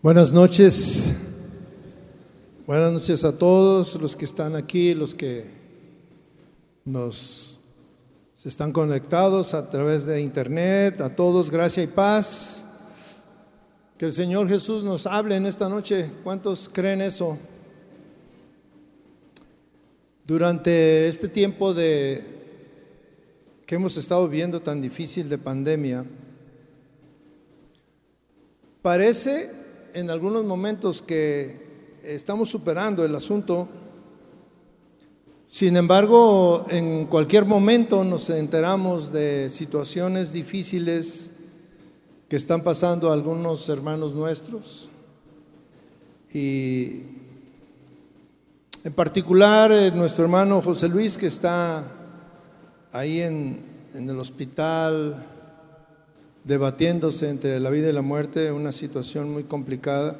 Buenas noches. Buenas noches a todos los que están aquí, los que nos se están conectados a través de internet, a todos gracia y paz. Que el Señor Jesús nos hable en esta noche. ¿Cuántos creen eso? Durante este tiempo de que hemos estado viendo tan difícil de pandemia, parece en algunos momentos que estamos superando el asunto. Sin embargo, en cualquier momento nos enteramos de situaciones difíciles que están pasando algunos hermanos nuestros. Y en particular eh, nuestro hermano José Luis que está ahí en, en el hospital debatiéndose entre la vida y la muerte, una situación muy complicada.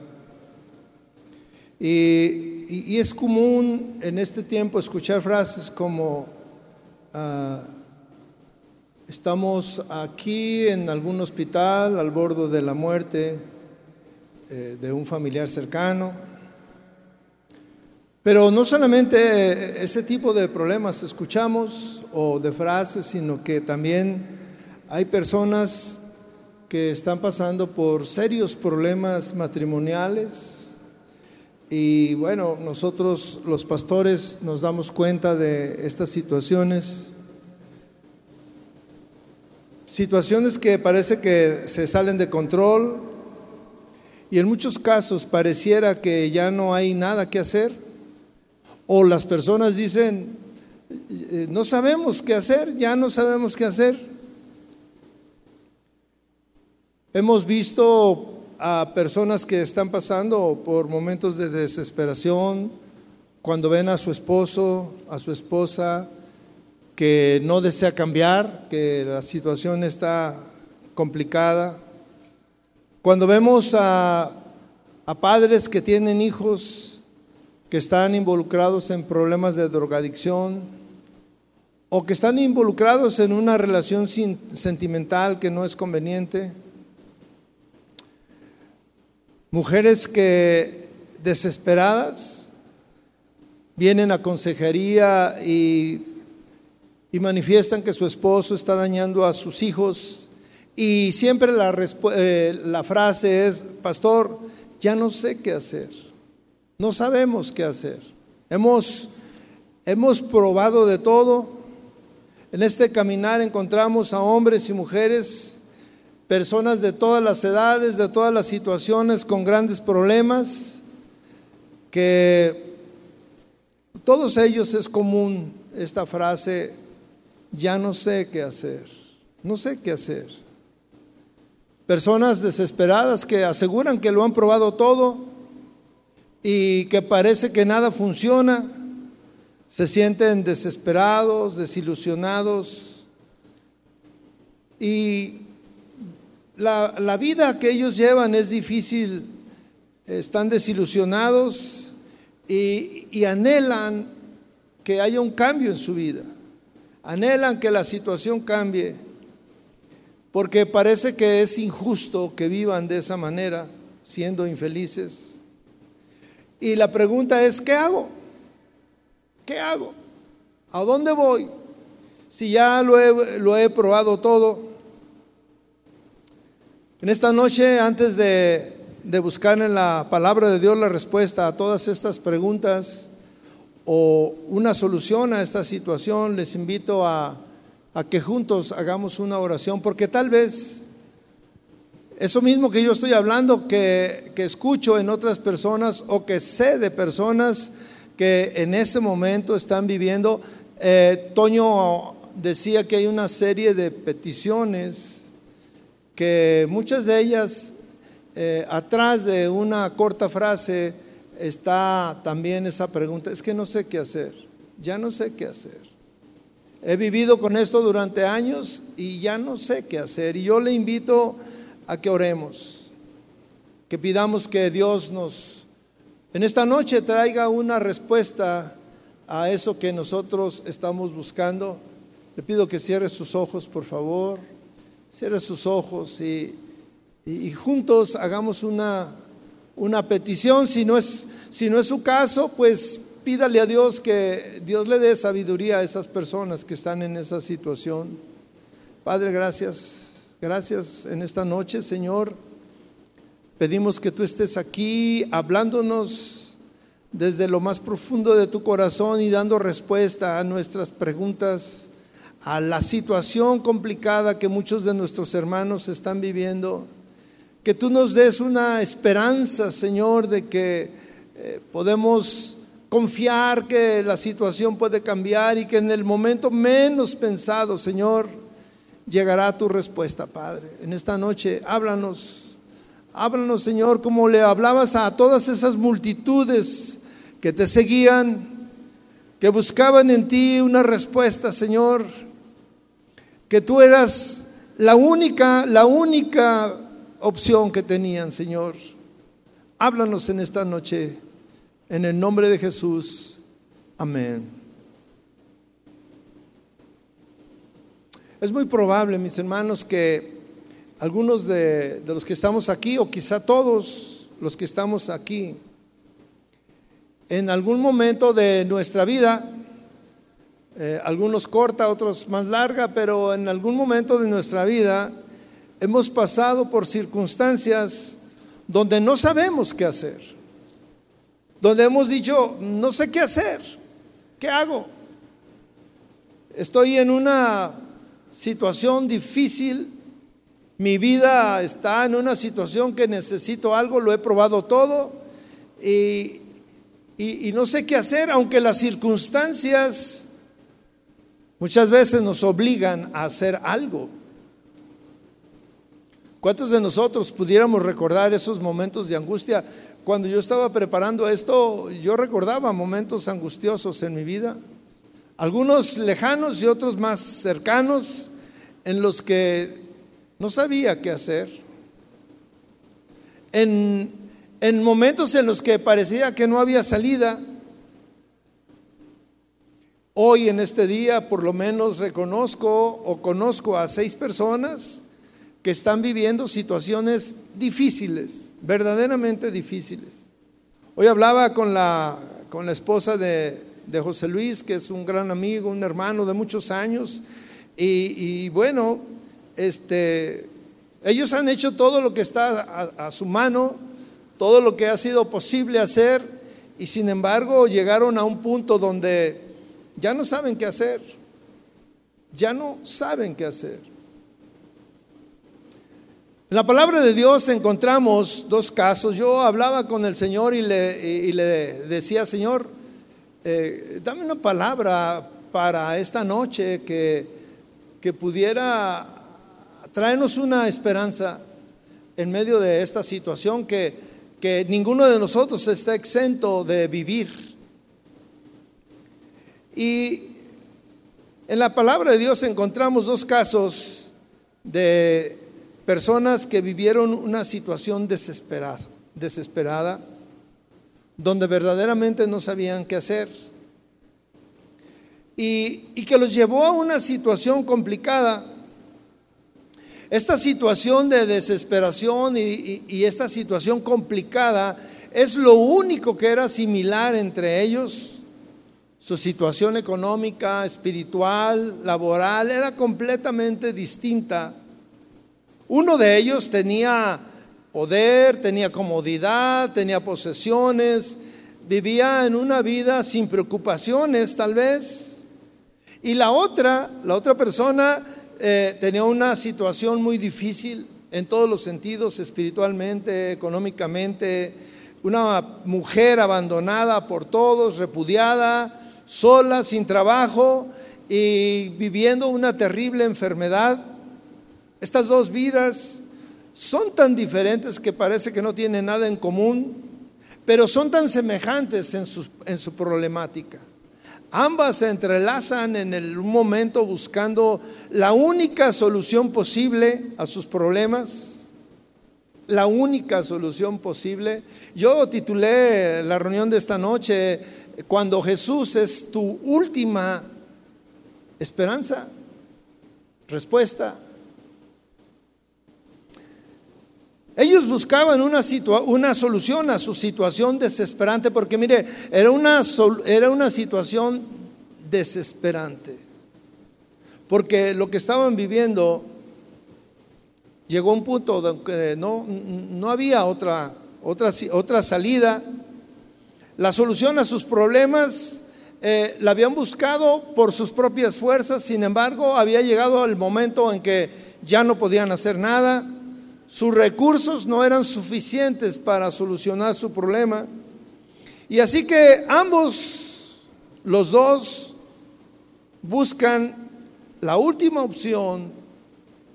Y, es común en este tiempo escuchar frases como, ah, estamos aquí en algún hospital al borde de la muerte eh, de un familiar cercano. Pero no solamente ese tipo de problemas escuchamos o de frases, sino que también hay personas que están pasando por serios problemas matrimoniales. Y bueno, nosotros los pastores nos damos cuenta de estas situaciones. Situaciones que parece que se salen de control y en muchos casos pareciera que ya no hay nada que hacer. O las personas dicen, eh, no sabemos qué hacer, ya no sabemos qué hacer. Hemos visto a personas que están pasando por momentos de desesperación cuando ven a su esposo, a su esposa, que no desea cambiar, que la situación está complicada. Cuando vemos a, padres que tienen hijos que están involucrados en problemas de drogadicción o que están involucrados en una relación sentimental que no es conveniente Mujeres que desesperadas vienen a consejería y, manifiestan que su esposo está dañando a sus hijos. Y siempre la, eh, la frase es, pastor, ya no sé qué hacer. No sabemos qué hacer. Hemos, hemos probado de todo. En este caminar encontramos a hombres y mujeres personas de todas las edades, de todas las situaciones, con grandes problemas, que todos ellos es común esta frase, ya no sé qué hacer, no sé qué hacer. Personas desesperadas que aseguran que lo han probado todo y que parece que nada funciona, se sienten desesperados, desilusionados y la, vida que ellos llevan es difícil, están desilusionados y, y anhelan que haya un cambio en su vida. Anhelan que la situación cambie, porque parece que es injusto que vivan de esa manera, siendo infelices. Y la pregunta es, ¿qué hago? ¿Qué hago? ¿A dónde voy? Si ya lo he, lo he probado todo, en esta noche, antes de, buscar en la palabra de Dios la respuesta a todas estas preguntas o una solución a esta situación, les invito a, que juntos hagamos una oración, porque tal vez eso mismo que yo estoy hablando, que, escucho en otras personas o que sé de personas que en este momento están viviendo. Eh, Toño decía que hay una serie de peticiones que muchas de ellas, eh, atrás de una corta frase, está también esa pregunta, es que no sé qué hacer, ya no sé qué hacer. He vivido con esto durante años y ya no sé qué hacer. Y yo le invito a que oremos, que pidamos que Dios nos, en esta noche, traiga una respuesta a eso que nosotros estamos buscando. Le pido que cierre sus ojos, por favor. Cierre sus ojos y, juntos hagamos una, una petición. Si no, es, si no es su caso, pues pídale a Dios que Dios le dé sabiduría a esas personas que están en esa situación. Padre, gracias. Gracias en esta noche, Señor. Pedimos que tú estés aquí hablándonos desde lo más profundo de tu corazón y dando respuesta a nuestras preguntas, a la situación complicada que muchos de nuestros hermanos están viviendo. Que tú nos des una esperanza, Señor, de que eh, podemos confiar que la situación puede cambiar y que en el momento menos pensado, Señor, llegará tu respuesta, Padre. En esta noche, háblanos, háblanos, Señor, como le hablabas a todas esas multitudes que te seguían, que buscaban en ti una respuesta, Señor, que tú eras la única, la única opción que tenían, Señor. Háblanos en esta noche. En el nombre de Jesús. Amén. Es muy probable, mis hermanos, que algunos de, los que estamos aquí, o quizá todos los que estamos aquí, en algún momento de nuestra vida, eh, algunos corta, otros más larga, pero en algún momento de nuestra vida hemos pasado por circunstancias donde no sabemos qué hacer donde hemos dicho, no sé qué hacer, ¿qué hago? Estoy en una situación difícil, mi vida está en una situación que necesito algo, lo he probado todo y, y, no sé qué hacer, aunque las circunstancias muchas veces nos obligan a hacer algo. ¿Cuántos de nosotros pudiéramos recordar esos momentos de angustia? Cuando yo estaba preparando esto, yo recordaba momentos angustiosos en mi vida, algunos lejanos y otros más cercanos, en los que no sabía qué hacer. En, en momentos en los que parecía que no había salida, Hoy en este día por lo menos reconozco o conozco a seis personas que están viviendo situaciones difíciles, verdaderamente difíciles. Hoy hablaba con la, con la esposa de, José Luis, que es un gran amigo, un hermano de muchos años, y, bueno, este, ellos han hecho todo lo que está a, a su mano, todo lo que ha sido posible hacer, y sin embargo llegaron a un punto donde ya no saben qué hacer, ya no saben qué hacer. En la palabra de Dios encontramos dos casos. Yo hablaba con el Señor y le, le decía, Señor, eh, dame una palabra para esta noche que, que pudiera traernos una esperanza en medio de esta situación que, que ninguno de nosotros está exento de vivir. Y en la palabra de Dios encontramos dos casos de personas que vivieron una situación desesperada, desesperada, donde verdaderamente no sabían qué hacer. Y, que los llevó a una situación complicada. Esta situación de desesperación y, y esta situación complicada es lo único que era similar entre ellos. Su situación económica, espiritual, laboral era completamente distinta uno de ellos tenía poder, tenía comodidad, tenía posesiones, vivía en una vida sin preocupaciones tal vez. Y la otra, la otra persona eh, tenía una situación muy difícil en todos los sentidos, espiritualmente, económicamente, una mujer abandonada por todos, repudiada, sola, sin trabajo y viviendo una terrible enfermedad. Estas dos vidas son tan diferentes que parece que no tienen nada en común, pero son tan semejantes en su, en su problemática. Ambas se entrelazan en el, momento buscando la única solución posible a sus problemas, la única solución posible. Yo titulé la reunión de esta noche, cuando Jesús es tu última esperanza, respuesta Ellos buscaban una, una, solución a su situación desesperante, porque mire, era una, era una situación desesperante. Porque lo que estaban viviendo llegó a un punto donde no, no había otra, otra, otra salida. La solución a sus problemas eh, la habían buscado por sus propias fuerzas, sin embargo, había llegado el momento en que ya no podían hacer nada sus recursos no eran suficientes para solucionar su problema. Y así que ambos, los dos, buscan la última opción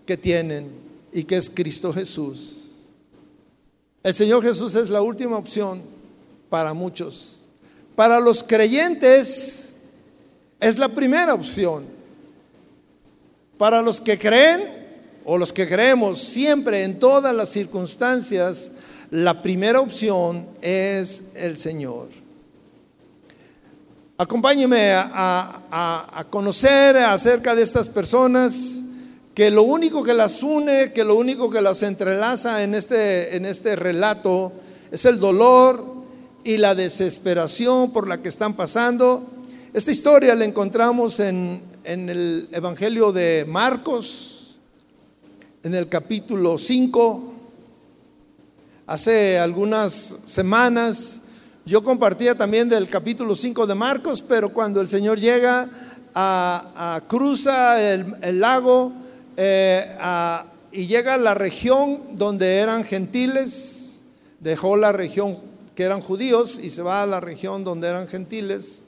que tienen y que es Cristo Jesús. El Señor Jesús es la última opción para muchos. Para los creyentes es la primera opción. Para los que creen o los que creemos siempre en todas las circunstancias, la primera opción es el Señor. Acompáñeme a, conocer acerca de estas personas que lo único que las une, que lo único que las entrelaza en este, en este relato es el dolor y la desesperación por la que están pasando. Esta historia la encontramos en, en el Evangelio de Marcos, en el capítulo 5. Hace algunas semanas yo compartía también del capítulo 5 de Marcos, pero cuando el Señor llega a, cruza el, lago eh, y llega a la región donde eran gentiles, dejó la región que eran judíos y se va a la región donde eran gentiles.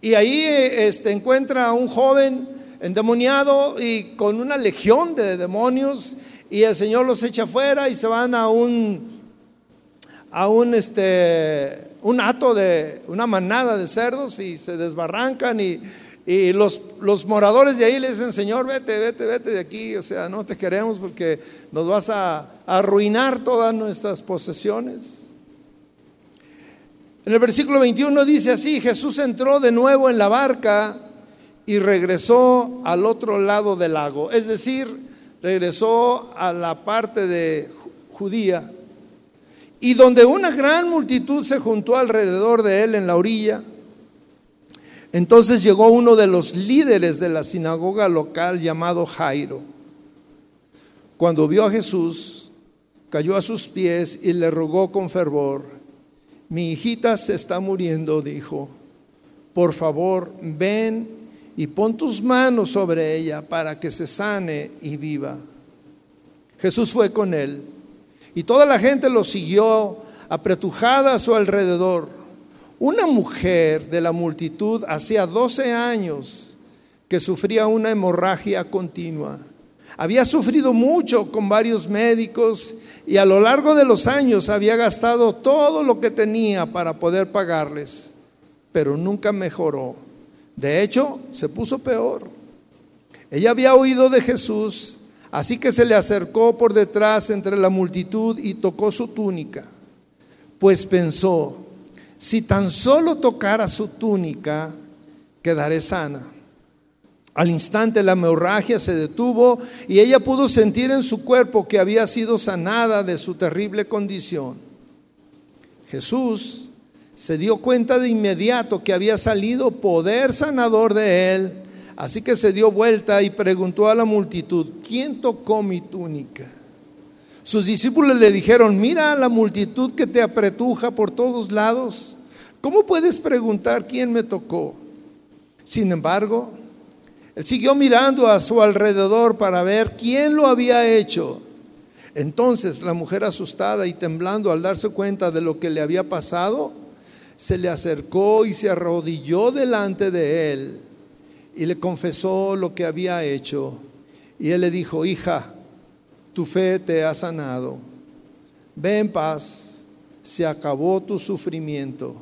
Y ahí este, encuentra a un joven endemoniado y con una legión de demonios y el Señor los echa fuera y se van a un a un este un hato de una manada de cerdos y se desbarrancan y, y los, los, moradores de ahí le dicen, Señor, vete, vete, vete de aquí, o sea, no te queremos porque nos vas a arruinar todas nuestras posesiones. En el versículo 21 dice así, Jesús entró de nuevo en la barca y regresó al otro lado del lago. Es decir, regresó a la parte de Judía y donde una gran multitud se juntó alrededor de él en la orilla. Entonces llegó uno de los líderes de la sinagoga local llamado Jairo. Cuando vio a Jesús, cayó a sus pies y le rogó con fervor, mi hijita se está muriendo, dijo, por favor, ven y pon tus manos sobre ella para que se sane y viva. Jesús fue con él y toda la gente lo siguió apretujada a su alrededor. Una mujer de la multitud hacía 12 años que sufría una hemorragia continua. Había sufrido mucho con varios médicos y a lo largo de los años había gastado todo lo que tenía para poder pagarles, pero nunca mejoró. De hecho, se puso peor. Ella había oído de Jesús, así que se le acercó por detrás entre la multitud y tocó su túnica, pues pensó, si tan solo tocara su túnica, quedaré sana. Al instante la hemorragia se detuvo y ella pudo sentir en su cuerpo que había sido sanada de su terrible condición. Jesús se dio cuenta de inmediato que había salido poder sanador de él, así que se dio vuelta y preguntó a la multitud, ¿quién tocó mi túnica? Sus discípulos le dijeron, mira a la multitud que te apretuja por todos lados, ¿cómo puedes preguntar quién me tocó? Sin embargo, él siguió mirando a su alrededor para ver quién lo había hecho. Entonces la mujer asustada y temblando al darse cuenta de lo que le había pasado, se le acercó y se arrodilló delante de él y le confesó lo que había hecho. Y él le dijo, hija, tu fe te ha sanado. Ve en paz, se acabó tu sufrimiento.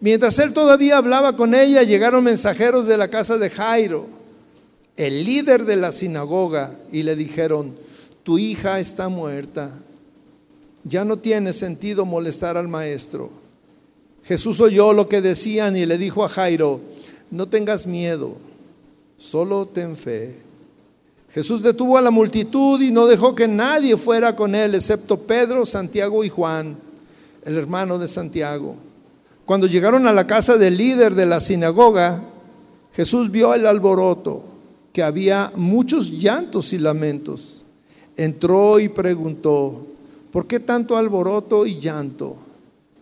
Mientras él todavía hablaba con ella, llegaron mensajeros de la casa de Jairo, el líder de la sinagoga, y le dijeron, tu hija está muerta. Ya no tiene sentido molestar al maestro. Jesús oyó lo que decían y le dijo a Jairo, no tengas miedo, solo ten fe. Jesús detuvo a la multitud y no dejó que nadie fuera con él, excepto Pedro, Santiago y Juan, el hermano de Santiago. Cuando llegaron a la casa del líder de la sinagoga, Jesús vio el alboroto, que había muchos llantos y lamentos. Entró y preguntó, ¿por qué tanto alboroto y llanto?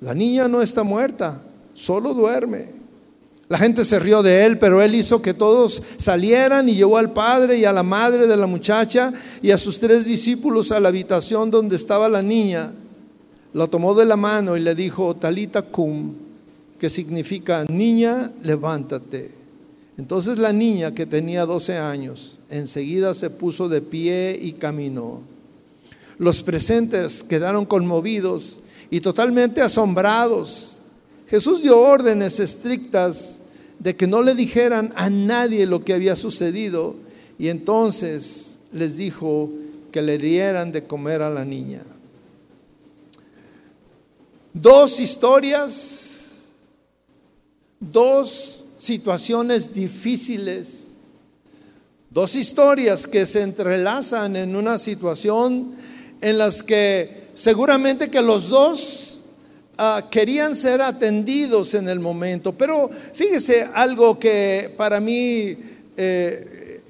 La niña no está muerta, solo duerme. La gente se rió de él, pero él hizo que todos salieran y llevó al padre y a la madre de la muchacha y a sus tres discípulos a la habitación donde estaba la niña. La tomó de la mano y le dijo, Talita cum, que significa, niña, levántate. Entonces la niña, que tenía 12 años, enseguida se puso de pie y caminó. Los presentes quedaron conmovidos y totalmente asombrados. Jesús dio órdenes estrictas de que no le dijeran a nadie lo que había sucedido y entonces les dijo que le dieran de comer a la niña. Dos historias, dos situaciones difíciles, dos historias que se entrelazan en una situación en las que seguramente que los dos Ah, querían ser atendidos en el momento. Pero fíjese algo que para mí eh,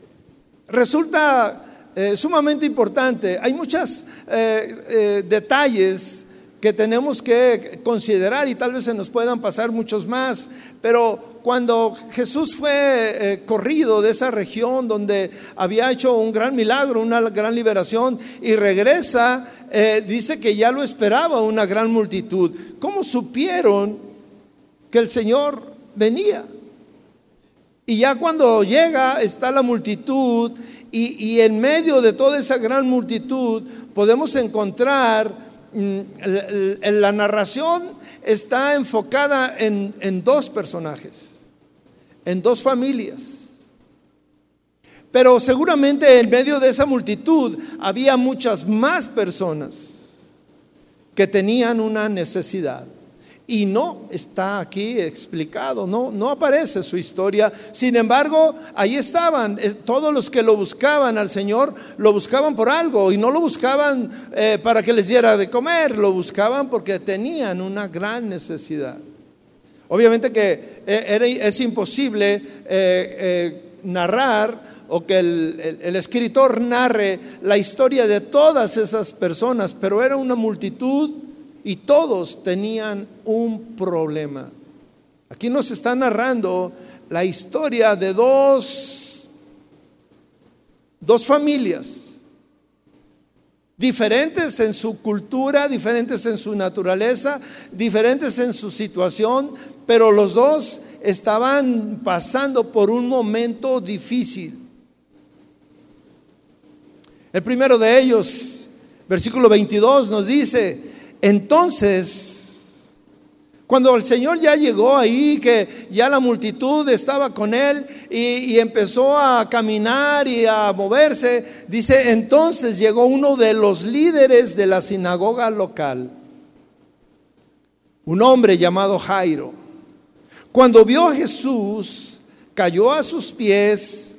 resulta eh, sumamente importante. Hay muchos eh, detalles que tenemos que considerar y tal vez se nos puedan pasar muchos más, pero cuando Jesús fue eh, corrido de esa región donde había hecho un gran milagro, una gran liberación, y regresa, eh, dice que ya lo esperaba una gran multitud. ¿Cómo supieron que el Señor venía? Y ya cuando llega está la multitud y, y en medio de toda esa gran multitud podemos encontrar la narración está enfocada en, en dos personajes en dos familias. Pero seguramente en medio de esa multitud había muchas más personas que tenían una necesidad. Y no está aquí explicado, no, no aparece su historia. Sin embargo, ahí estaban, todos los que lo buscaban al Señor, lo buscaban por algo y no lo buscaban eh, para que les diera de comer, lo buscaban porque tenían una gran necesidad. Obviamente que eh, es imposible eh, eh, narrar o que el, escritor narre la historia de todas esas personas, pero era una multitud y todos tenían un problema. Aquí nos está narrando la historia de dos, dos familias diferentes en su cultura, diferentes en su naturaleza, diferentes en su situación, pero los dos estaban pasando por un momento difícil. El primero de ellos, versículo 22, nos dice, entonces, cuando el Señor ya llegó ahí, que ya la multitud estaba con él y, empezó a caminar y a moverse, dice, entonces llegó uno de los líderes de la sinagoga local, un hombre llamado Jairo. Cuando vio a Jesús, cayó a sus pies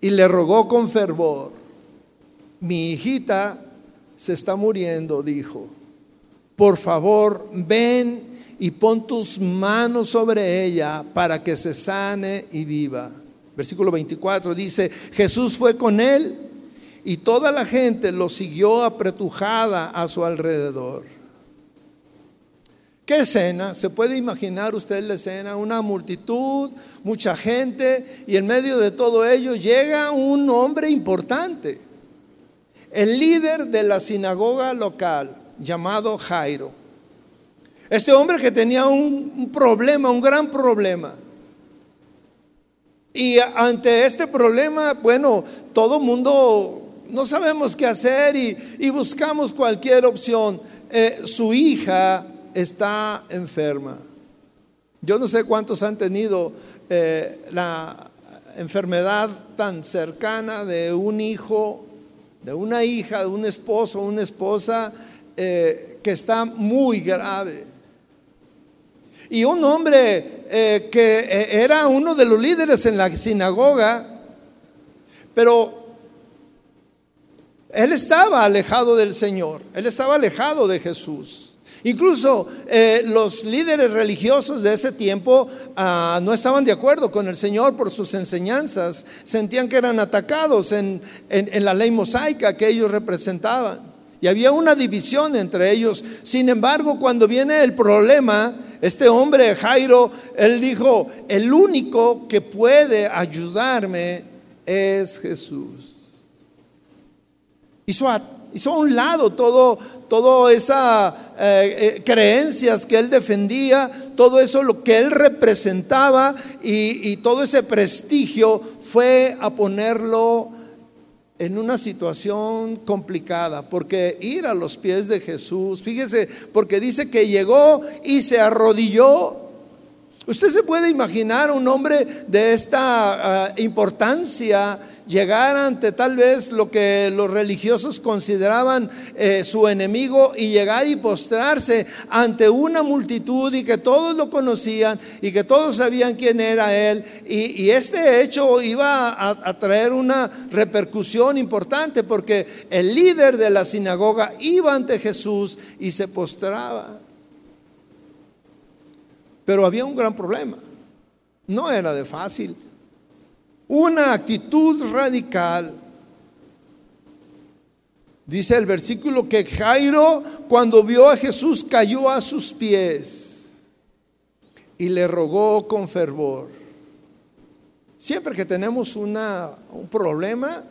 y le rogó con fervor, mi hijita se está muriendo, dijo, por favor ven y pon tus manos sobre ella para que se sane y viva. Versículo 24 dice, Jesús fue con él y toda la gente lo siguió apretujada a su alrededor. ¿Qué escena? ¿Se puede imaginar usted la escena? Una multitud, mucha gente y en medio de todo ello llega un hombre importante, el líder de la sinagoga local llamado Jairo. Este hombre que tenía un, problema, un gran problema. Y ante este problema, bueno, todo mundo no sabemos qué hacer y, buscamos cualquier opción. Eh, su hija está enferma. Yo no sé cuántos han tenido eh, la enfermedad tan cercana de un hijo, de una hija, de un esposo, una esposa eh, que está muy grave. Y un hombre eh, que eh, era uno de los líderes en la sinagoga, pero él estaba alejado del Señor, él estaba alejado de Jesús. Incluso los líderes religiosos de ese tiempo ah, no estaban de acuerdo con el Señor por sus enseñanzas, sentían que eran atacados en, en la ley mosaica que ellos representaban. Y había una división entre ellos. Sin embargo, cuando viene el problema, este hombre, Jairo, él dijo, el único que puede ayudarme es Jesús. Hizo a, hizo a un lado todo, todo esas eh, eh, creencias que él defendía, todo eso lo que él representaba y, y todo ese prestigio fue a ponerlo en una situación complicada, porque ir a los pies de Jesús, fíjese, porque dice que llegó y se arrodilló. Usted se puede imaginar un hombre de esta ah, importancia llegar ante tal vez lo que los religiosos consideraban eh, su enemigo y llegar y postrarse ante una multitud y que todos lo conocían y que todos sabían quién era él. Y, este hecho iba a, a traer una repercusión importante porque el líder de la sinagoga iba ante Jesús y se postraba. Pero había un gran problema. No era de fácil una actitud radical. Dice el versículo que Jairo cuando vio a Jesús cayó a sus pies y le rogó con fervor. Siempre que tenemos una, un problema,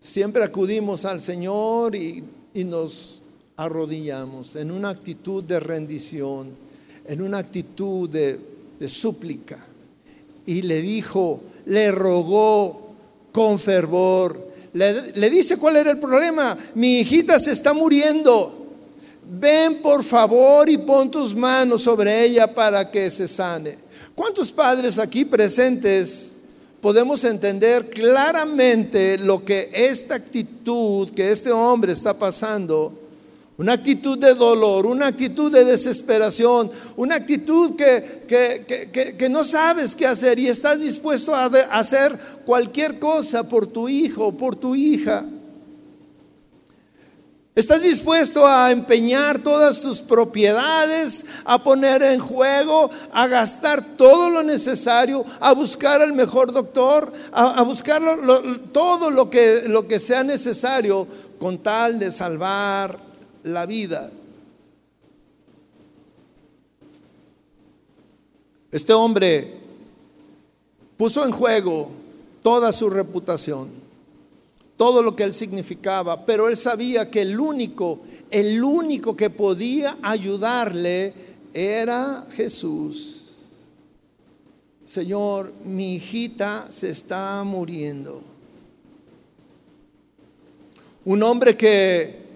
siempre acudimos al Señor y, y nos arrodillamos en una actitud de rendición, en una actitud de, de súplica y le dijo, le rogó con fervor. Le, dice cuál era el problema. Mi hijita se está muriendo. Ven por favor y pon tus manos sobre ella para que se sane. ¿Cuántos padres aquí presentes podemos entender claramente lo que esta actitud que este hombre está pasando? Una actitud de dolor, una actitud de desesperación, una actitud que, que, no sabes qué hacer y estás dispuesto a hacer cualquier cosa por tu hijo, por tu hija. Estás dispuesto a empeñar todas tus propiedades, a poner en juego, a gastar todo lo necesario, a buscar al mejor doctor, a, buscar todo lo que, lo que sea necesario con tal de salvar la vida. Este hombre puso en juego toda su reputación, todo lo que él significaba, pero él sabía que el único, el único que podía ayudarle era Jesús. Señor, mi hijita se está muriendo. Un hombre que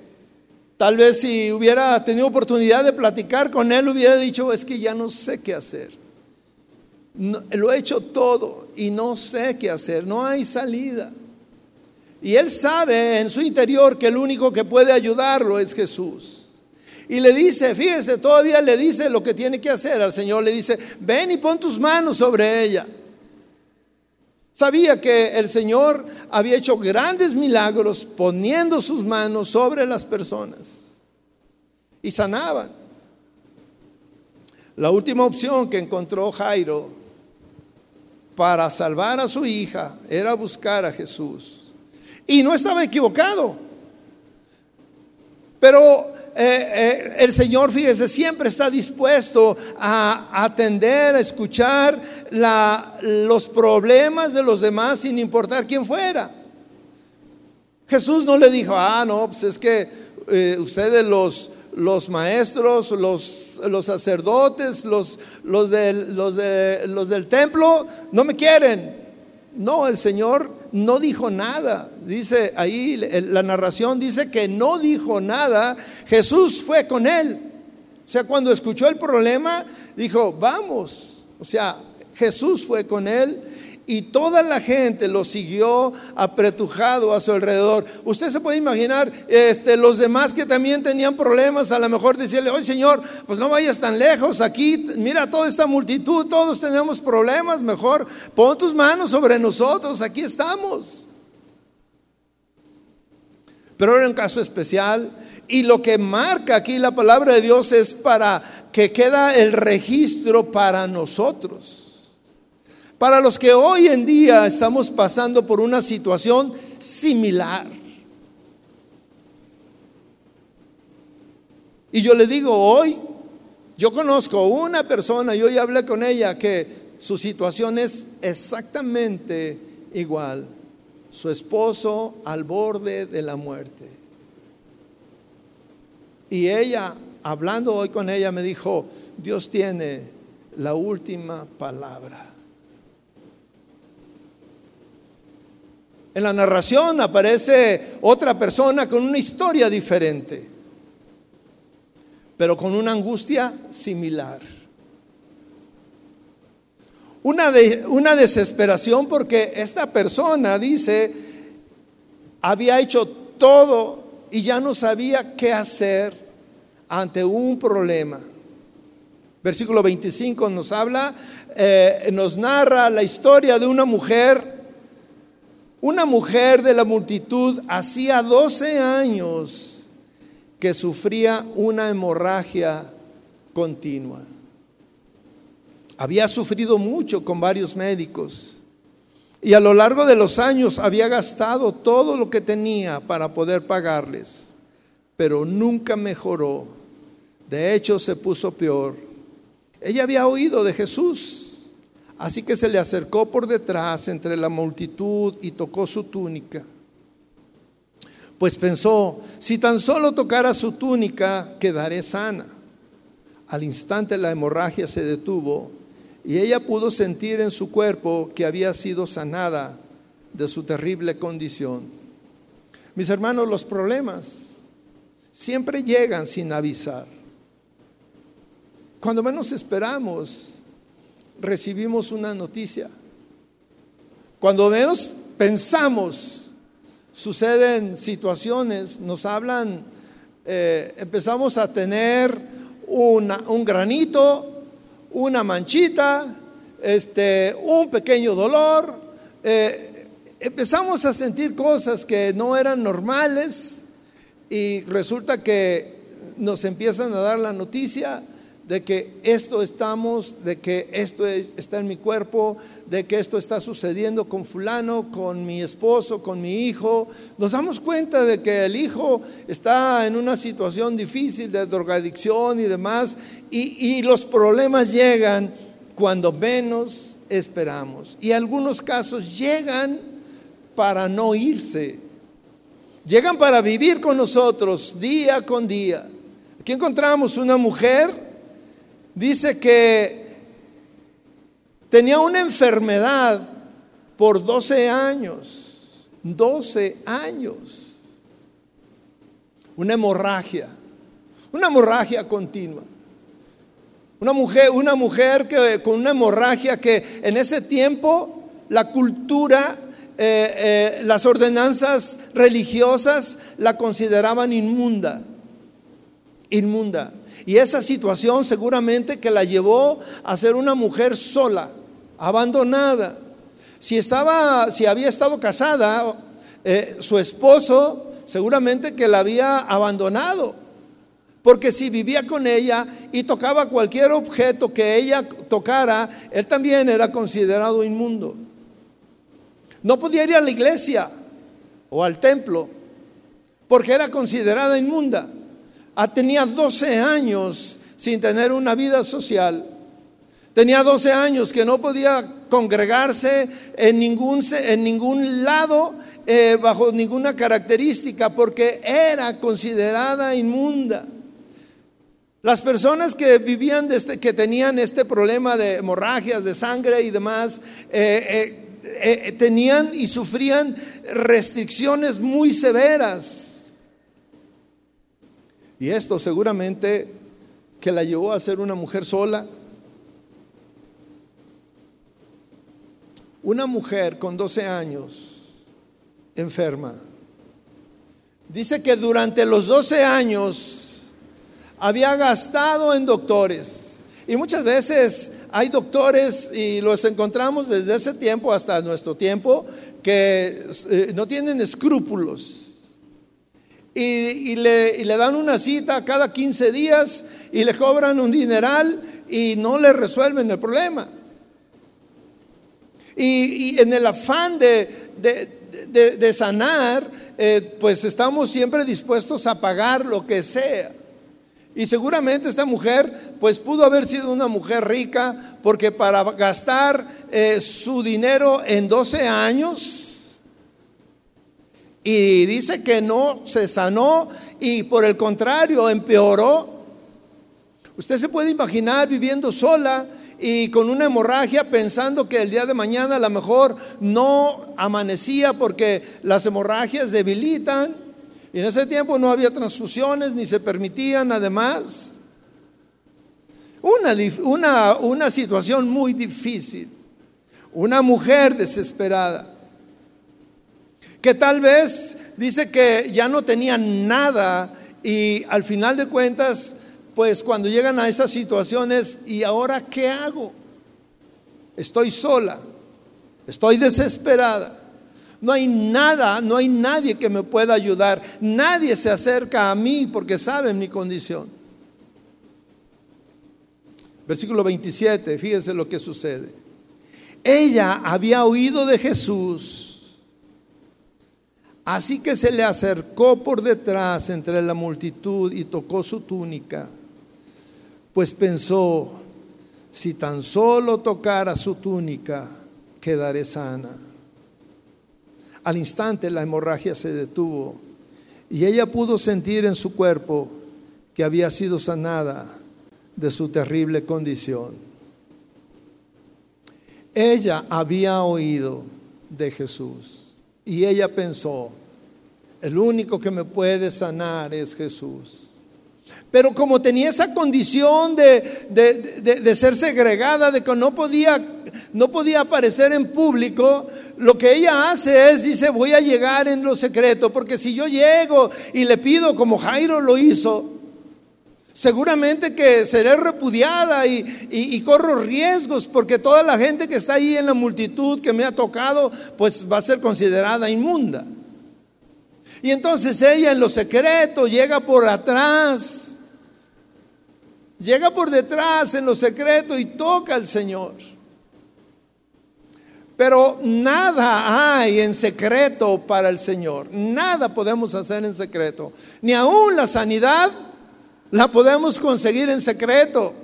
Tal vez si hubiera tenido oportunidad de platicar con él, hubiera dicho, es que ya no sé qué hacer. lo he hecho todo y no sé qué hacer, no hay salida. Y él sabe en su interior que el único que puede ayudarlo es Jesús. Y le dice, fíjese, todavía le dice lo que tiene que hacer al Señor. Le dice, ven y pon tus manos sobre ella. Sabía que el Señor había hecho grandes milagros poniendo sus manos sobre las personas y sanaban. La última opción que encontró Jairo para salvar a su hija era buscar a Jesús. Y no estaba equivocado. Pero eh, eh, el Señor, fíjese, siempre está dispuesto a atender, a escuchar los problemas de los demás sin importar quién fuera. Jesús no le dijo, ah, no, pues es que eh, ustedes los, los maestros, los, los sacerdotes, los, los, del, los, de, los del templo, no me quieren. No, el Señor no dijo nada. Dice ahí, la narración dice que no dijo nada. Jesús fue con él. O sea, cuando escuchó el problema, dijo, vamos. O sea, Jesús fue con él y toda la gente lo siguió apretujado a su alrededor. Usted se puede imaginar este, los demás que también tenían problemas, a lo mejor decirle, oye Señor, pues no vayas tan lejos, aquí mira toda esta multitud, todos tenemos problemas, mejor pon tus manos sobre nosotros, aquí estamos. pero era un caso especial. Y lo que marca aquí la palabra de Dios es para que queda el registro para nosotros. Para los que hoy en día estamos pasando por una situación similar. Y yo le digo hoy, yo conozco una persona, yo ya hablé con ella, que su situación es exactamente igual. Su esposo al borde de la muerte. Y ella, hablando hoy con ella, me dijo, Dios tiene la última palabra. En la narración aparece otra persona con una historia diferente pero con una angustia similar. Una, una desesperación porque esta persona dice, había hecho todo y ya no sabía qué hacer ante un problema. Versículo 25 nos habla, eh, nos narra la historia de una mujer, una mujer de la multitud, hacía 12 años que sufría una hemorragia continua. Había sufrido mucho con varios médicos y a lo largo de los años había gastado todo lo que tenía para poder pagarles, pero nunca mejoró. De hecho, se puso peor. Ella había oído de Jesús, así que se le acercó por detrás entre la multitud y tocó su túnica pues pensó, si tan solo tocara su túnica, quedaré sana. Al instante la hemorragia se detuvo y ella pudo sentir en su cuerpo que había sido sanada de su terrible condición. Mis hermanos, los problemas siempre llegan sin avisar. Cuando menos esperamos, recibimos una noticia. Cuando menos pensamos, suceden situaciones, nos hablan, eh, empezamos a tener un granito, una manchita, este, un pequeño dolor, eh, empezamos a sentir cosas que no eran normales y resulta que nos empiezan a dar la noticia de que esto estamos, de que esto está en mi cuerpo, de que esto está sucediendo con fulano, con mi esposo, con mi hijo. Nos damos cuenta de que el hijo está en una situación difícil de drogadicción y demás, y, y los problemas llegan cuando menos esperamos. Y algunos casos llegan para no irse, llegan para vivir con nosotros día con día. Aquí encontramos una mujer dice que tenía una enfermedad por 12 años, 12 años, una hemorragia, una hemorragia continua. Una mujer, una mujer que, con una hemorragia que en ese tiempo la cultura, eh, eh, las ordenanzas religiosas la consideraban inmunda, inmunda. Y esa situación seguramente que la llevó a ser una mujer sola, abandonada. Si estaba, si había estado casada, eh, su esposo seguramente que la había abandonado. Porque si vivía con ella y tocaba cualquier objeto que ella tocara, él también era considerado inmundo. No podía ir a la iglesia o al templo porque era considerada inmunda. Ah, tenía 12 años sin tener una vida social. Tenía 12 años que no podía congregarse en ningún, en ningún lado, eh, bajo ninguna característica, porque era considerada inmunda. Las personas que vivían, este, que tenían este problema de hemorragias, de sangre y demás, eh, eh, tenían y sufrían restricciones muy severas. Y esto seguramente que la llevó a ser una mujer sola. Una mujer con 12 años, enferma. Dice que durante los 12 años había gastado en doctores. Y muchas veces hay doctores, y los encontramos desde ese tiempo hasta nuestro tiempo, que eh, no tienen escrúpulos y, le, dan una cita cada 15 días y le cobran un dineral y no le resuelven el problema. Y, en el afán de, de, sanar, eh, pues estamos siempre dispuestos a pagar lo que sea. Y seguramente esta mujer, pues pudo haber sido una mujer rica, porque para gastar eh, su dinero en 12 años, y dice que no se sanó y por el contrario empeoró. Usted se puede imaginar viviendo sola y con una hemorragia pensando que el día de mañana a lo mejor no amanecía porque las hemorragias debilitan. Y en ese tiempo no había transfusiones ni se permitían además. Una, una, una situación muy difícil. Una mujer desesperada. Que tal vez dice que ya no tenía nada y al final de cuentas pues cuando llegan a esas situaciones, ¿y ahora qué hago? Estoy sola, estoy desesperada. No hay nada, no hay nadie que me pueda ayudar. Nadie se acerca a mí porque sabe mi condición. Versículo 27, fíjese lo que sucede. Ella había oído de Jesús, así que se le acercó por detrás entre la multitud y tocó su túnica pues pensó, si tan solo tocara su túnica, quedaré sana. Al instante la hemorragia se detuvo y ella pudo sentir en su cuerpo que había sido sanada de su terrible condición. Ella había oído de Jesús y ella pensó, el único que me puede sanar es Jesús. Pero como tenía esa condición de, ser segregada, de que no podía, no podía aparecer en público, lo que ella hace es, dice, voy a llegar en lo secreto, porque si yo llego y le pido como Jairo lo hizo, seguramente que seré repudiada y, y, corro riesgos, porque toda la gente que está ahí en la multitud que me ha tocado, pues va a ser considerada inmunda. Y entonces ella en lo secreto llega por atrás, llega por detrás en lo secreto y toca al Señor. Pero nada hay en secreto para el Señor. Nada podemos hacer en secreto. Ni aún la sanidad la podemos conseguir en secreto.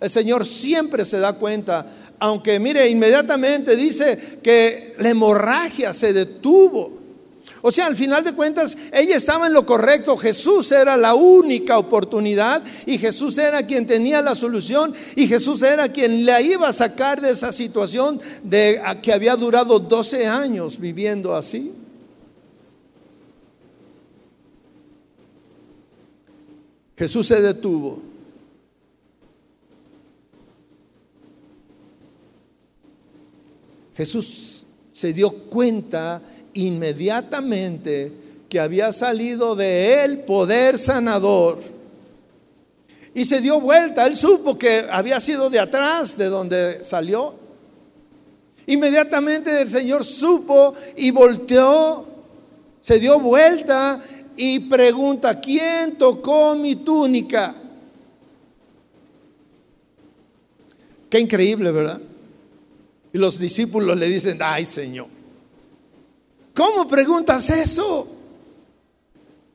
El Señor siempre se da cuenta. Aunque mire, inmediatamente dice que la hemorragia se detuvo. O sea, al final de cuentas, ella estaba en lo correcto. Jesús era la única oportunidad y Jesús era quien tenía la solución y Jesús era quien la iba a sacar de esa situación de que había durado 12 años viviendo así. Jesús se detuvo. Jesús se dio cuenta inmediatamente que había salido de él poder sanador. Y se dio vuelta, él supo que había sido de atrás de donde salió. Inmediatamente el Señor supo y volteó, se dio vuelta y pregunta, ¿quién tocó mi túnica? Qué increíble, ¿verdad? Y los discípulos le dicen, ay Señor, ¿Cómo preguntas eso?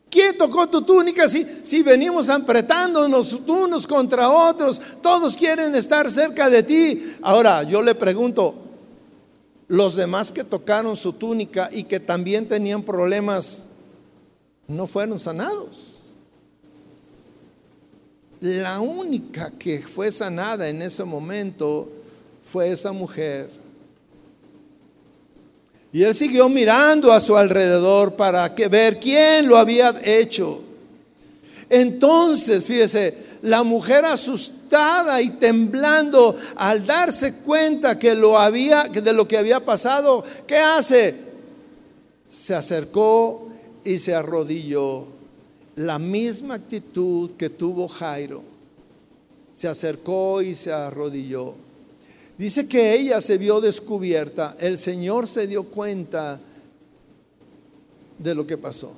¿Quién tocó tu túnica si, si venimos apretándonos unos contra otros? Todos quieren estar cerca de ti. Ahora, yo le pregunto, los demás que tocaron su túnica y que también tenían problemas, no fueron sanados. La única que fue sanada en ese momento fue esa mujer y él siguió mirando a su alrededor para que ver quién lo había hecho. Entonces, fíjese, la mujer asustada y temblando al darse cuenta que lo había de lo que había pasado, ¿qué hace? Se acercó y se arrodilló. La misma actitud que tuvo Jairo. Se acercó y se arrodilló. Dice que ella se vio descubierta. El Señor se dio cuenta de lo que pasó.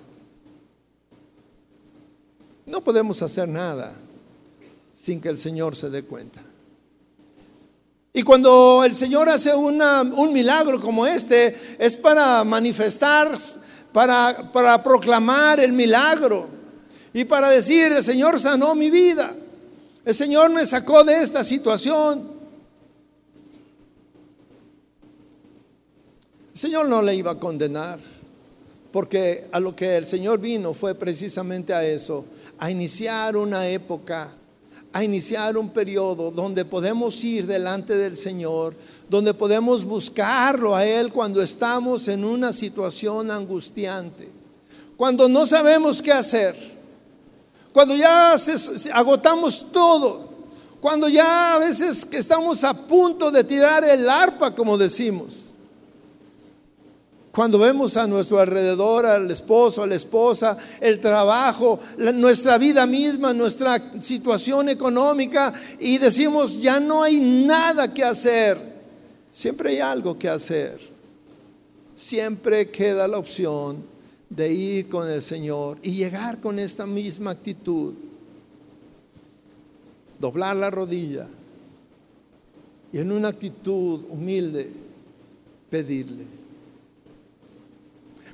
No podemos hacer nada sin que el Señor se dé cuenta. Y cuando el Señor hace un milagro como este, es para manifestar, para, proclamar el milagro y para decir, el Señor sanó mi vida, el Señor me sacó de esta situación. El Señor no le iba a condenar, porque a lo que el Señor vino fue precisamente a eso, a iniciar una época a iniciar un periodo donde podemos ir delante del Señor, donde podemos buscarlo a Él cuando estamos en una situación angustiante, cuando no sabemos qué hacer, cuando ya agotamos todo, cuando ya a veces que estamos a punto de tirar el arpa, como decimos. Cuando vemos a nuestro alrededor, al esposo, a la esposa, el trabajo, nuestra vida misma, nuestra situación económica y decimos, ya no hay nada que hacer, siempre hay algo que hacer. Siempre queda la opción de ir con el Señor y llegar con esta misma actitud. Doblar la rodilla y en una actitud humilde pedirle.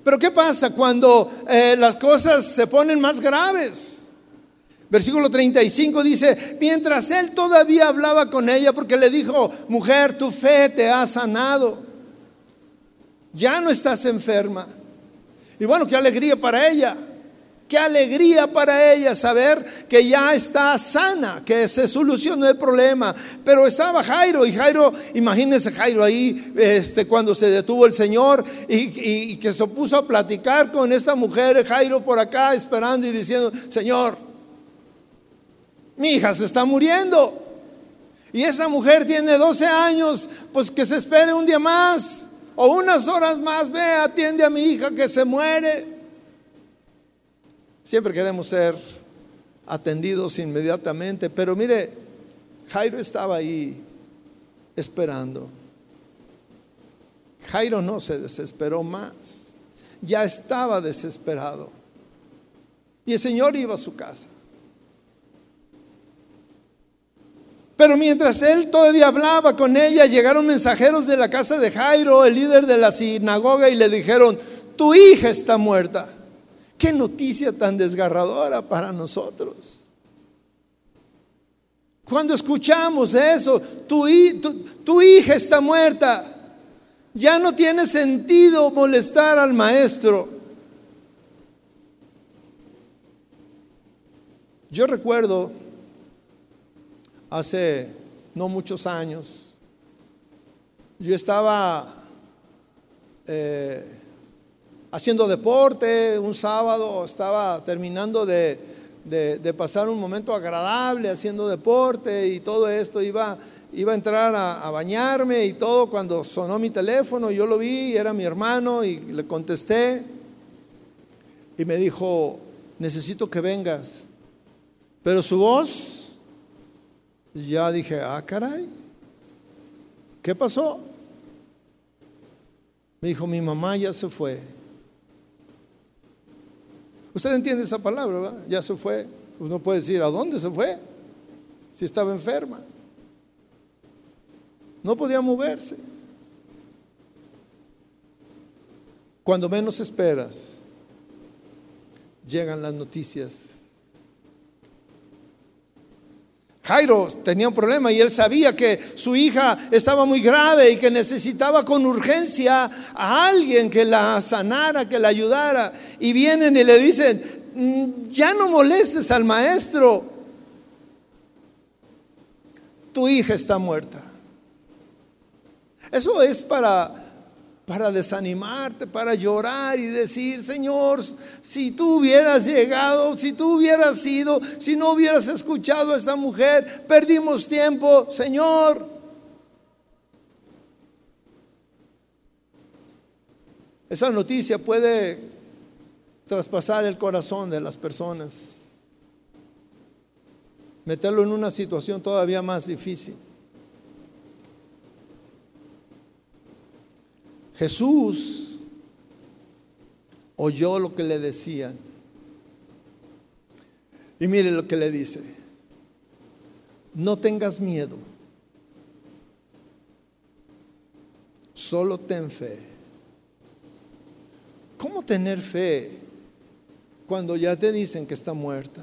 Pero ¿qué pasa cuando eh, las cosas se ponen más graves? Versículo 35 dice, mientras él todavía hablaba con ella, porque le dijo, mujer, tu fe te ha sanado, ya no estás enferma. Y bueno, qué alegría para ella. Qué alegría para ella saber que ya está sana, que se solucionó el problema. Pero estaba Jairo y Jairo, imagínense Jairo ahí, este, cuando se detuvo el Señor y, y que se puso a platicar con esta mujer, Jairo por acá esperando y diciendo, Señor, mi hija se está muriendo. Y esa mujer tiene 12 años, pues que se espere un día más o unas horas más, ve, atiende a mi hija que se muere. Siempre queremos ser atendidos inmediatamente, pero mire, Jairo estaba ahí esperando. Jairo no se desesperó más, ya estaba desesperado. Y el Señor iba a su casa. Pero mientras él todavía hablaba con ella, llegaron mensajeros de la casa de Jairo, el líder de la sinagoga, y le dijeron, tu hija está muerta. Qué noticia tan desgarradora para nosotros. Cuando escuchamos eso, tu, hija está muerta, ya no tiene sentido molestar al maestro. Yo recuerdo hace no muchos años, yo estaba eh, haciendo deporte, un sábado estaba terminando de, pasar un momento agradable haciendo deporte y todo esto, iba, iba a entrar a, bañarme y todo cuando sonó mi teléfono, yo lo vi, era mi hermano y le contesté y me dijo, necesito que vengas. Pero su voz, ya dije, ah, caray, ¿qué pasó? Me dijo, mi mamá ya se fue. Usted entiende esa palabra, ¿verdad? Ya se fue. Uno puede decir, ¿a dónde se fue? Si estaba enferma. No podía moverse. Cuando menos esperas, llegan las noticias. Jairo tenía un problema y él sabía que su hija estaba muy grave y que necesitaba con urgencia a alguien que la sanara, que la ayudara. Y vienen y le dicen, mm, ya no molestes al maestro, tu hija está muerta. Eso es para para desanimarte, para llorar y decir, Señor, si tú hubieras llegado, si tú hubieras ido, si no hubieras escuchado a esa mujer, perdimos tiempo, Señor. Esa noticia puede traspasar el corazón de las personas, meterlo en una situación todavía más difícil. Jesús oyó lo que le decían. Y mire lo que le dice. No tengas miedo. Solo ten fe. ¿Cómo tener fe cuando ya te dicen que está muerta?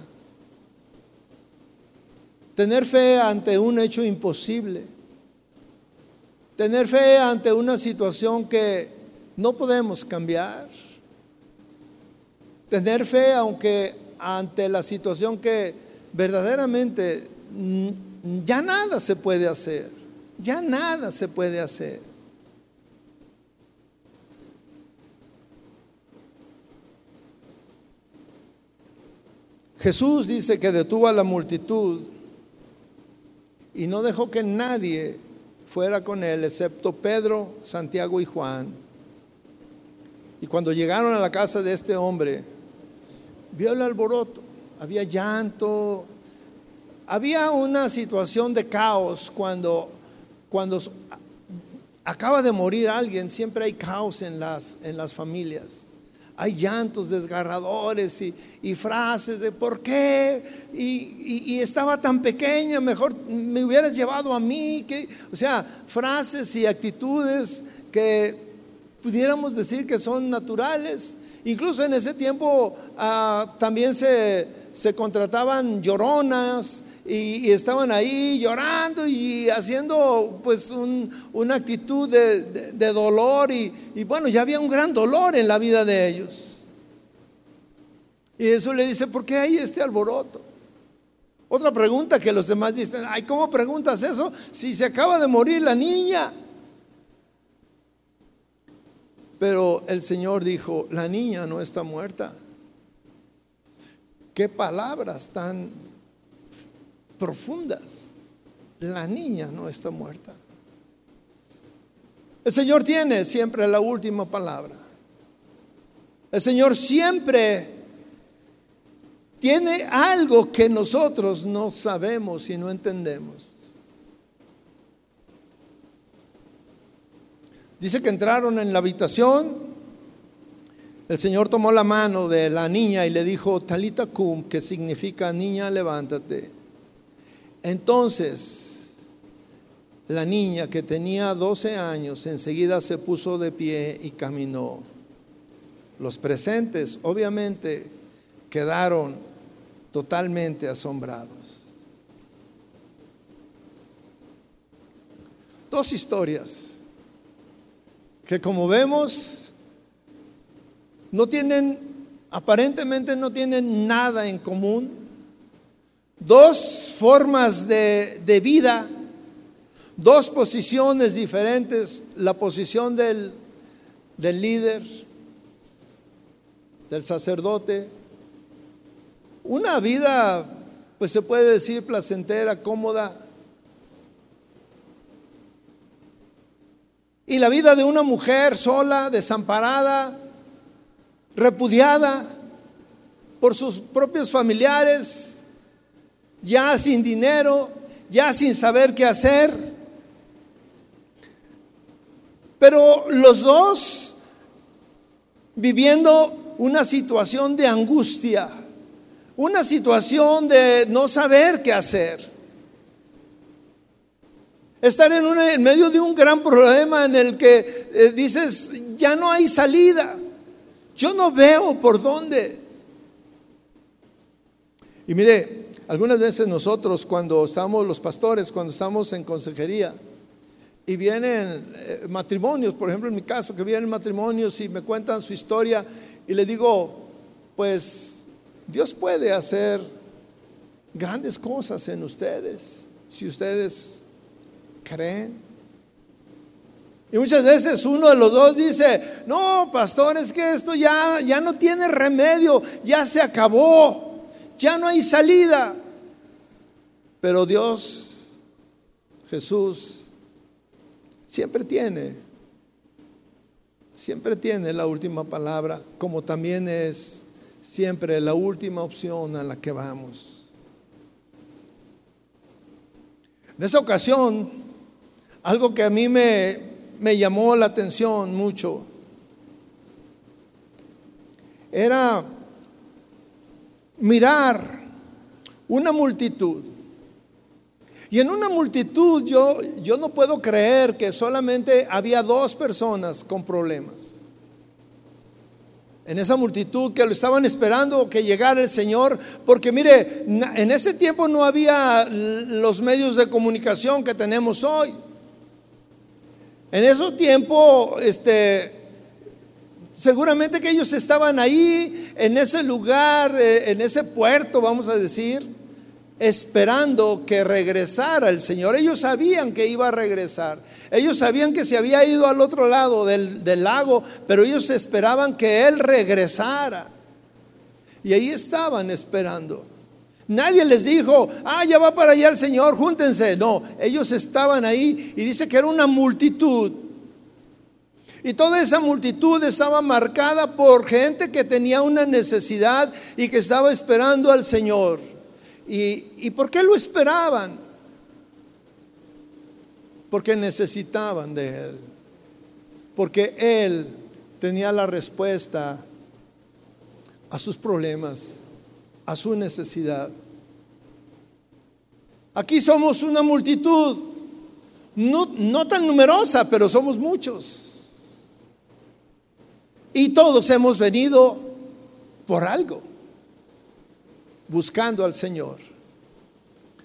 Tener fe ante un hecho imposible. Tener fe ante una situación que no podemos cambiar. Tener fe aunque ante la situación que verdaderamente ya nada se puede hacer. Ya nada se puede hacer. Jesús dice que detuvo a la multitud y no dejó que nadie fuera con él, excepto Pedro, Santiago y Juan. Y cuando llegaron a la casa de este hombre, vio el alboroto, había llanto, había una situación de caos cuando, cuando acaba de morir alguien, siempre hay caos en las, en las familias hay llantos desgarradores y, frases de por qué, y, estaba tan pequeña, mejor me hubieras llevado a mí, que, o sea, frases y actitudes que pudiéramos decir que son naturales. Incluso en ese tiempo ah, también se, se contrataban lloronas, y, estaban ahí llorando y haciendo pues una actitud de, dolor y, bueno, ya había un gran dolor en la vida de ellos. Y eso le dice, ¿por qué hay este alboroto? Otra pregunta que los demás dicen, ay, ¿cómo preguntas eso si se acaba de morir la niña? Pero el Señor dijo, la niña no está muerta. Qué palabras tan profundas. La niña no está muerta. El Señor tiene siempre la última palabra. El Señor siempre tiene algo que nosotros no sabemos y no entendemos. Dice que entraron en la habitación. El Señor tomó la mano de la niña y le dijo, Talita cum, que significa niña, levántate. Entonces, la niña que tenía 12 años enseguida se puso de pie y caminó. Los presentes, obviamente, quedaron totalmente asombrados. Dos historias que como vemos no tienen, aparentemente no tienen nada en común, dos formas de, vida, dos posiciones diferentes, la posición del, del líder, del sacerdote, una vida, pues se puede decir, placentera, cómoda. Y la vida de una mujer sola, desamparada, repudiada por sus propios familiares, ya sin dinero, ya sin saber qué hacer. Pero los dos viviendo una situación de angustia, una situación de no saber qué hacer. Estar en, medio de un gran problema en el que eh, dices, ya no hay salida, yo no veo por dónde. Y mire, algunas veces nosotros cuando estamos, los pastores, cuando estamos en consejería y vienen eh, matrimonios, por ejemplo en mi caso, que vienen matrimonios y me cuentan su historia y le digo, pues Dios puede hacer grandes cosas en ustedes si ustedes creen. Y muchas veces uno de los dos dice, no, pastor, es que esto ya, ya no tiene remedio, ya se acabó, ya no hay salida. Pero Dios, Jesús, siempre tiene, siempre tiene la última palabra, como también es siempre la última opción a la que vamos. En esa ocasión, algo que a mí me, me llamó la atención mucho, era mirar una multitud. Y en una multitud yo, yo no puedo creer que solamente había dos personas con problemas. En esa multitud que lo estaban esperando que llegara el Señor, porque mire, en ese tiempo no había los medios de comunicación que tenemos hoy. En ese tiempo, este, seguramente que ellos estaban ahí, en ese lugar, eh, en ese puerto, vamos a decir, esperando que regresara el Señor. Ellos sabían que iba a regresar. Ellos sabían que se había ido al otro lado del, lago, pero ellos esperaban que Él regresara. Y ahí estaban esperando. Nadie les dijo, ah, ya va para allá el Señor, júntense. No, ellos estaban ahí y dice que era una multitud. Y toda esa multitud estaba marcada por gente que tenía una necesidad y que estaba esperando al Señor. ¿Y, por qué lo esperaban? Porque necesitaban de Él. Porque Él tenía la respuesta a sus problemas, a su necesidad. Aquí somos una multitud, no, tan numerosa, pero somos muchos. Y todos hemos venido por algo buscando al Señor.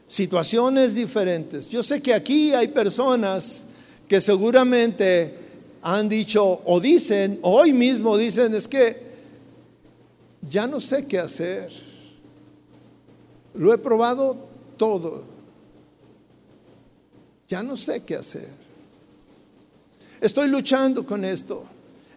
Situaciones diferentes. Yo sé que aquí hay personas que seguramente han dicho o dicen, hoy mismo dicen, es que ya no sé qué hacer. Lo he probado todo. Ya no sé qué hacer. Estoy luchando con esto.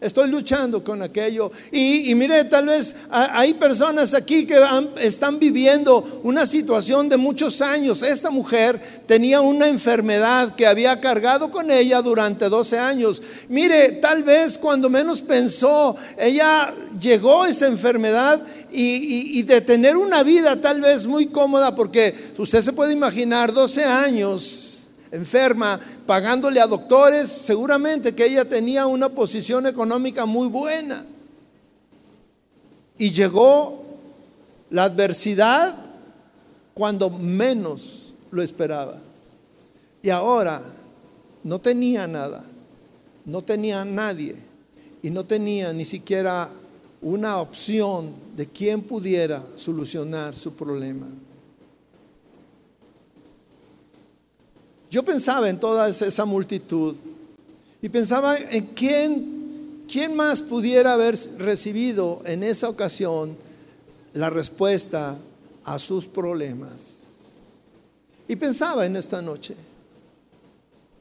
Estoy luchando con aquello. Y, mire, tal vez hay personas aquí que están viviendo una situación de muchos años. Esta mujer tenía una enfermedad que había cargado con ella durante 12 años. Mire, tal vez cuando menos pensó, ella llegó esa enfermedad y, y de tener una vida tal vez muy cómoda, porque usted se puede imaginar 12 años enferma, pagándole a doctores, seguramente que ella tenía una posición económica muy buena. Y llegó la adversidad cuando menos lo esperaba. Y ahora no tenía nada, no tenía nadie y no tenía ni siquiera una opción de quién pudiera solucionar su problema. Yo pensaba en toda esa multitud y pensaba en quién, quién más pudiera haber recibido en esa ocasión la respuesta a sus problemas. Y pensaba en esta noche.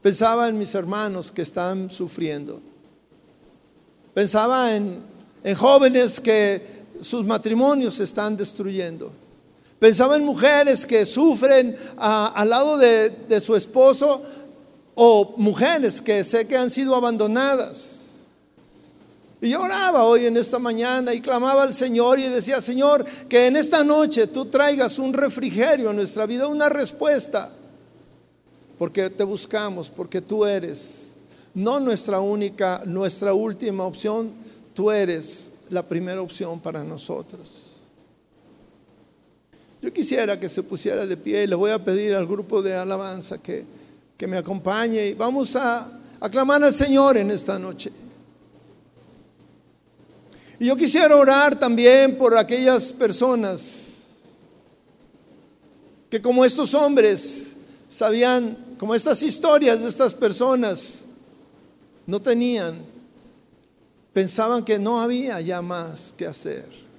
Pensaba en mis hermanos que están sufriendo. Pensaba en, en jóvenes que sus matrimonios se están destruyendo. Pensaba en mujeres que sufren al lado de, de su esposo o mujeres que sé que han sido abandonadas. Y yo oraba hoy en esta mañana y clamaba al Señor y decía, Señor, que en esta noche tú traigas un refrigerio a nuestra vida, una respuesta, porque te buscamos, porque tú eres, no nuestra única, nuestra última opción, tú eres la primera opción para nosotros. Yo quisiera que se pusiera de pie y le voy a pedir al grupo de alabanza que, que me acompañe y vamos a aclamar al Señor en esta noche. Y yo quisiera orar también por aquellas personas que como estos hombres sabían, como estas historias de estas personas, no tenían, pensaban que no había ya más que hacer.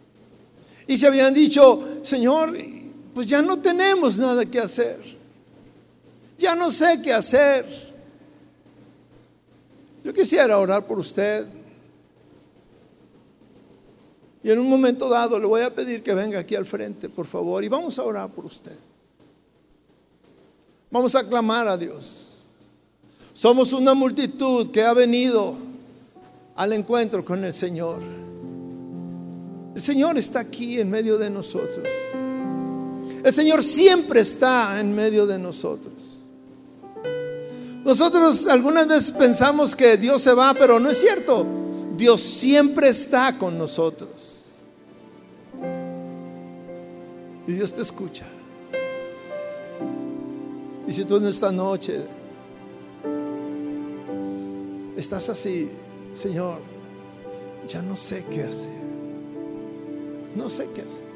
Y se habían dicho, Señor, pues ya no tenemos nada que hacer. Ya no sé qué hacer. Yo quisiera orar por usted. Y en un momento dado le voy a pedir que venga aquí al frente, por favor, y vamos a orar por usted. Vamos a clamar a Dios. Somos una multitud que ha venido al encuentro con el Señor. El Señor está aquí en medio de nosotros. El Señor siempre está en medio de nosotros. Nosotros algunas veces pensamos que Dios se va, pero no es cierto. Dios siempre está con nosotros. Y Dios te escucha. Y si tú en esta noche estás así, Señor, ya no sé qué hacer. No sé qué hacer.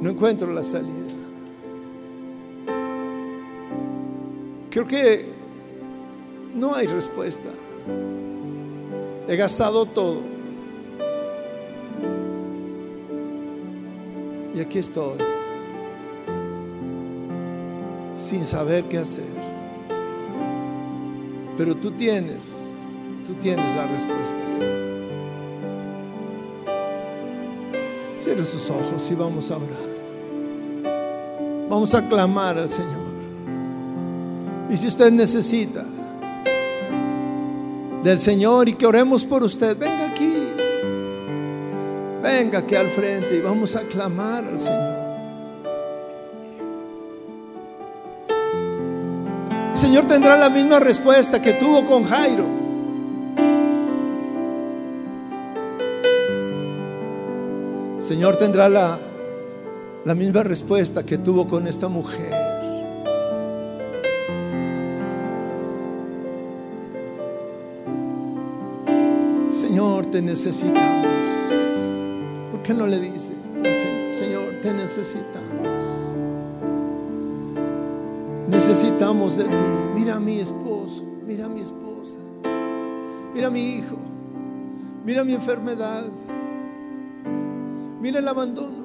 No encuentro la salida. Creo que no hay respuesta. He gastado todo. Y aquí estoy, sin saber qué hacer. Pero tú tienes, tú tienes la respuesta, Señor. Cierre sus ojos y vamos a orar. Vamos a clamar al Señor. Y si usted necesita del Señor y que oremos por usted, venga aquí. Venga aquí al frente y vamos a clamar al Señor. El Señor tendrá la misma respuesta que tuvo con Jairo. Señor tendrá la, la misma respuesta que tuvo con esta mujer. Señor, te necesitamos. ¿Por qué no le dice al Señor, Señor, te necesitamos? Necesitamos de ti. Mira a mi esposo, mira a mi esposa, mira a mi hijo, mira mi enfermedad, mira el abandono,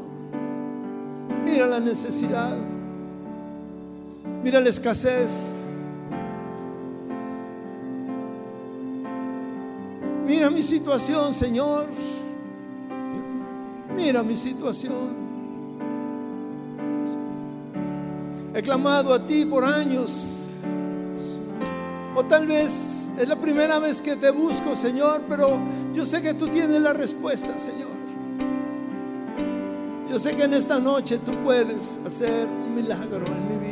mira la necesidad, mira la escasez. Mira mi situación, Señor. Mira mi situación. He clamado a ti por años. O tal vez es la primera vez que te busco, Señor, pero yo sé que tú tienes la respuesta, Señor. Yo sé que en esta noche tú puedes hacer un milagro en mi vida.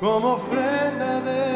Como ofrenda de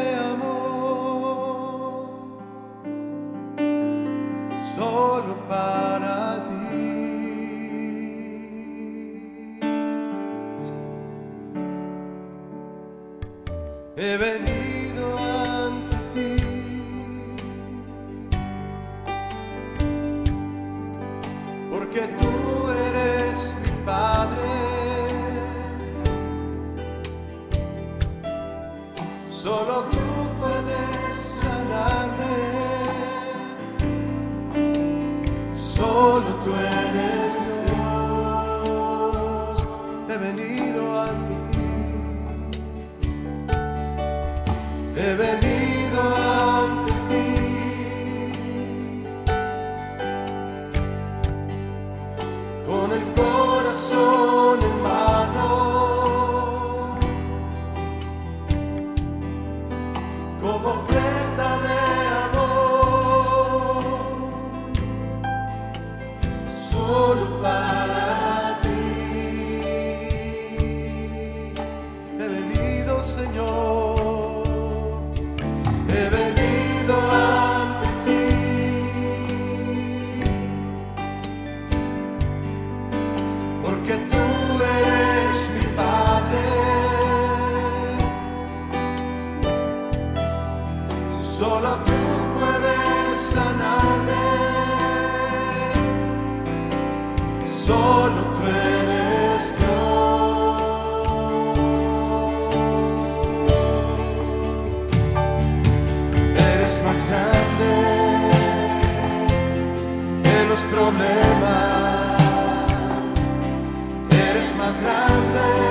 eres más grande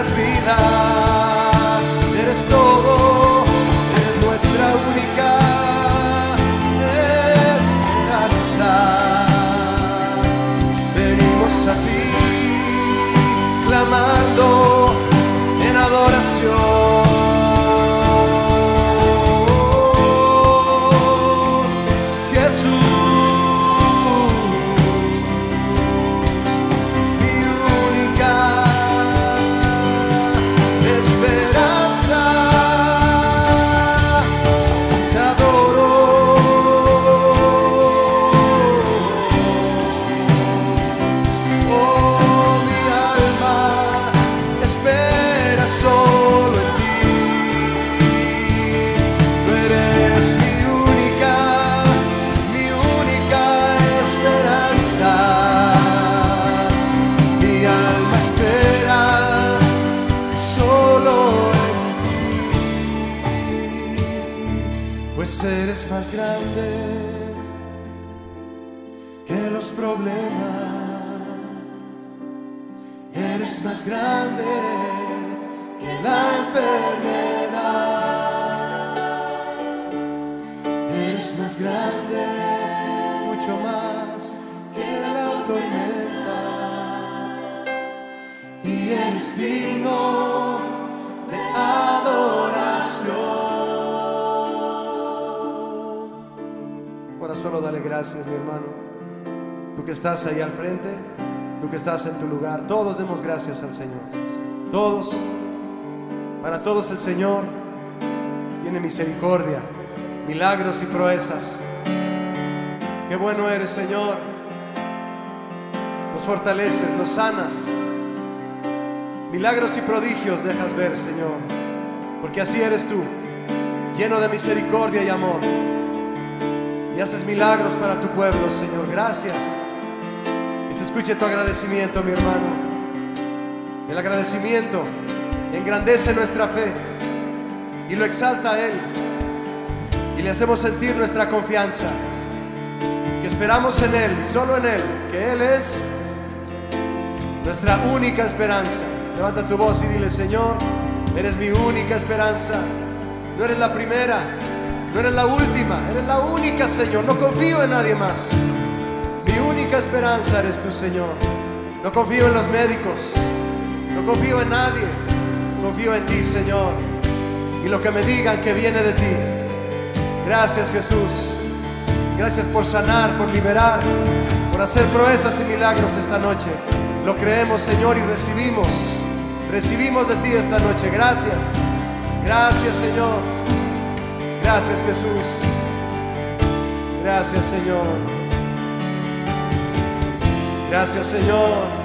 nuestras vidas. Eres todo, eres nuestra única esperanza. Venimos a ti clamando en adoración. Grande que la enfermedad. Eres más grande, mucho más que la tormenta. Y eres digno de adoración. Ahora solo dale gracias, mi hermano. Tú que estás ahí al frente, tú que estás en tu lugar, todos demos gracias al Señor. Todos, para todos el Señor tiene misericordia, milagros y proezas. Qué bueno eres, Señor. Nos fortaleces, nos sanas. Milagros y prodigios dejas ver, Señor. Porque así eres tú, lleno de misericordia y amor. Y haces milagros para tu pueblo, Señor. Gracias. Escuche tu agradecimiento, mi hermano. El agradecimiento engrandece nuestra fe y lo exalta a Él. Y le hacemos sentir nuestra confianza. Que esperamos en Él, solo en Él, que Él es nuestra única esperanza. Levanta tu voz y dile, Señor, eres mi única esperanza. No eres la primera, no eres la última, eres la única, Señor. No confío en nadie más. Única esperanza eres tú, Señor. No confío en los médicos, no confío en nadie. Confío en ti, Señor. Y lo que me digan que viene de ti. Gracias, Jesús. Gracias por sanar, por liberar, por hacer proezas y milagros esta noche. Lo creemos, Señor, y recibimos. Recibimos de ti esta noche. Gracias. Gracias, Señor. Gracias, Jesús. Gracias, Señor. Gracias, Señor.